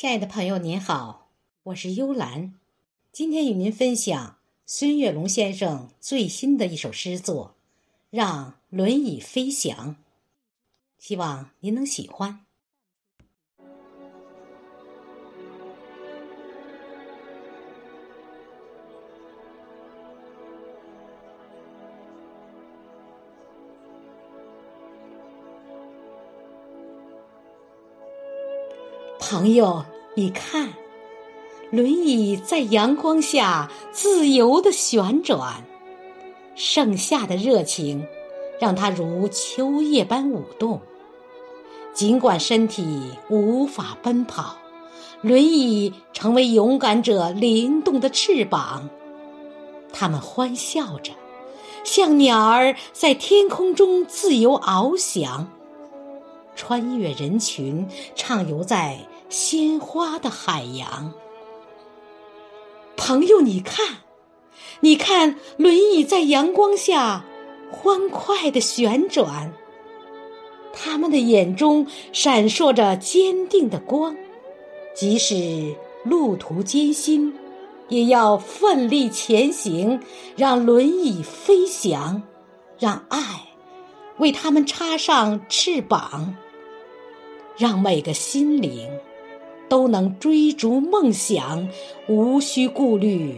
亲爱的朋友，您好，我是幽兰，今天与您分享孙月龙先生最新的一首诗作《让轮椅飞翔》，希望您能喜欢。朋友，你看，轮椅在阳光下自由的旋转，盛夏的热情让它如秋叶般舞动。尽管身体无法奔跑，轮椅成为勇敢者灵动的翅膀。他们欢笑着，像鸟儿在天空中自由翱翔。穿越人群，畅游在鲜花的海洋。朋友，你看，你看，轮椅在阳光下欢快的旋转。他们的眼中闪烁着坚定的光，即使路途艰辛，也要奋力前行，让轮椅飞翔，让爱为他们插上翅膀。让每个心灵都能追逐梦想，无需顾虑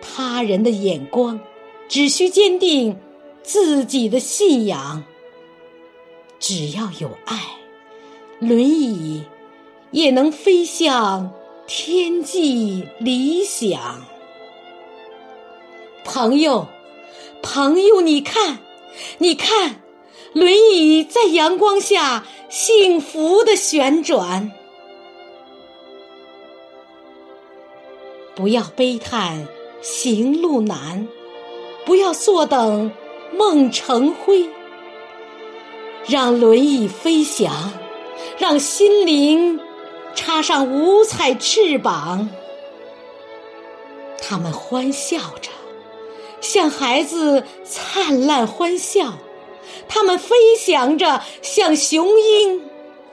他人的眼光，只需坚定自己的信仰。只要有爱，轮椅也能飞向天际理想。朋友，朋友，你看，你看。轮椅在阳光下幸福的旋转，不要悲叹行路难，不要坐等梦成灰，让轮椅飞翔，让心灵插上五彩翅膀，他们欢笑着，像孩子灿烂欢笑。他们飞翔着，像雄鹰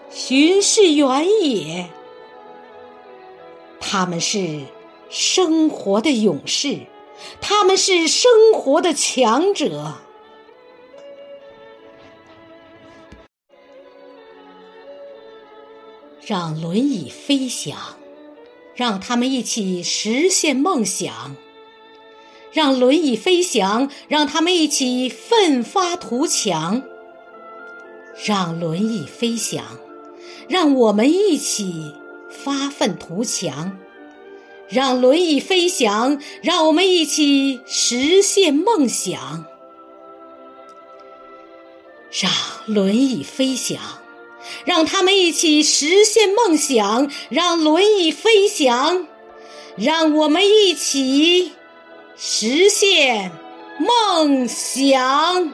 巡视原野。他们是生活的勇士，他们是生活的强者。让轮椅飞翔，让他们一起实现梦想。让轮椅飞翔，让他们一起奋发图强。让轮椅飞翔，让我们一起发奋图强。让轮椅飞翔，让我们一起实现梦想。让轮椅飞翔，让他们一起实现梦想。让轮椅飞翔，让我们一起。实现梦想。